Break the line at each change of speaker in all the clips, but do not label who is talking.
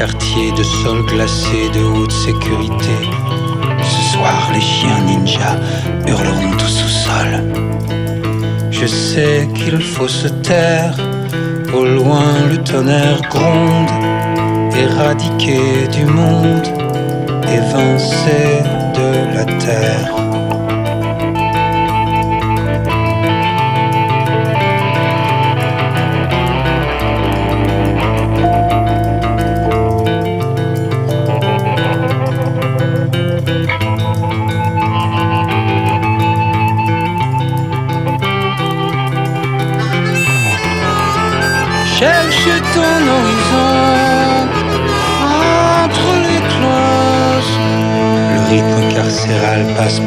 quartier de sol glacé de haute sécurité. Ce soir, les chiens ninja hurleront au sous-sol. Je sais qu'il faut se taire, au loin le tonnerre gronde, éradiqué du monde, évincé de la terre.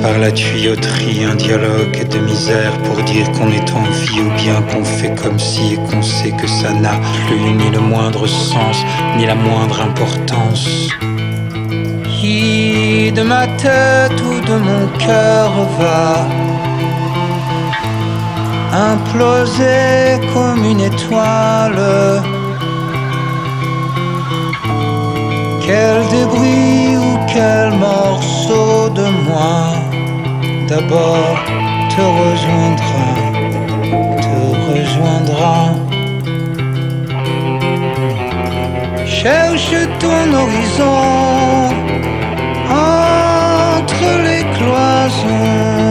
Par la tuyauterie, un dialogue de misère pour dire qu'on est en vie ou bien qu'on fait comme si et qu'on sait que ça n'a plus ni le moindre sens, ni la moindre importance. Qui de ma tête ou de mon cœur va imploser comme une étoile? Quel débris ou quel morceau de moi d'abord te rejoindra, te rejoindra. Cherche ton horizon entre les cloisons.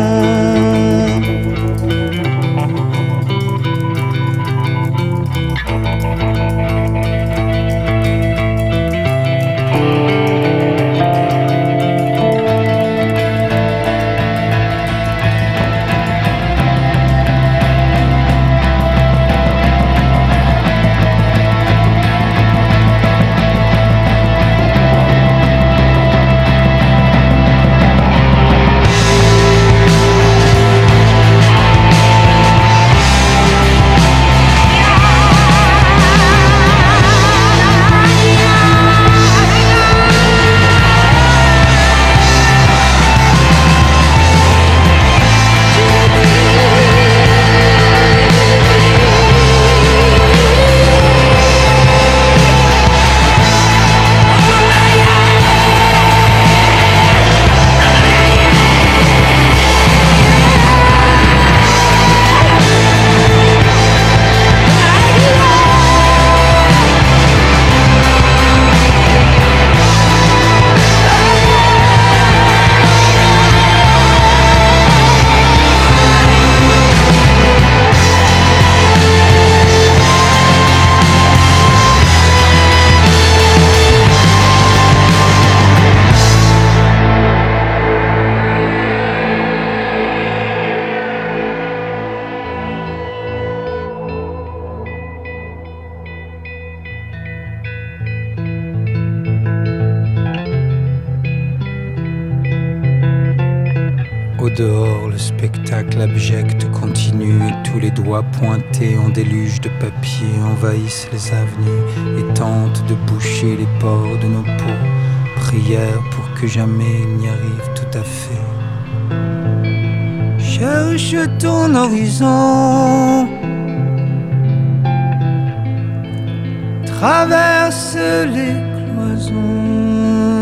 Cherche ton horizon. Traverse les cloisons.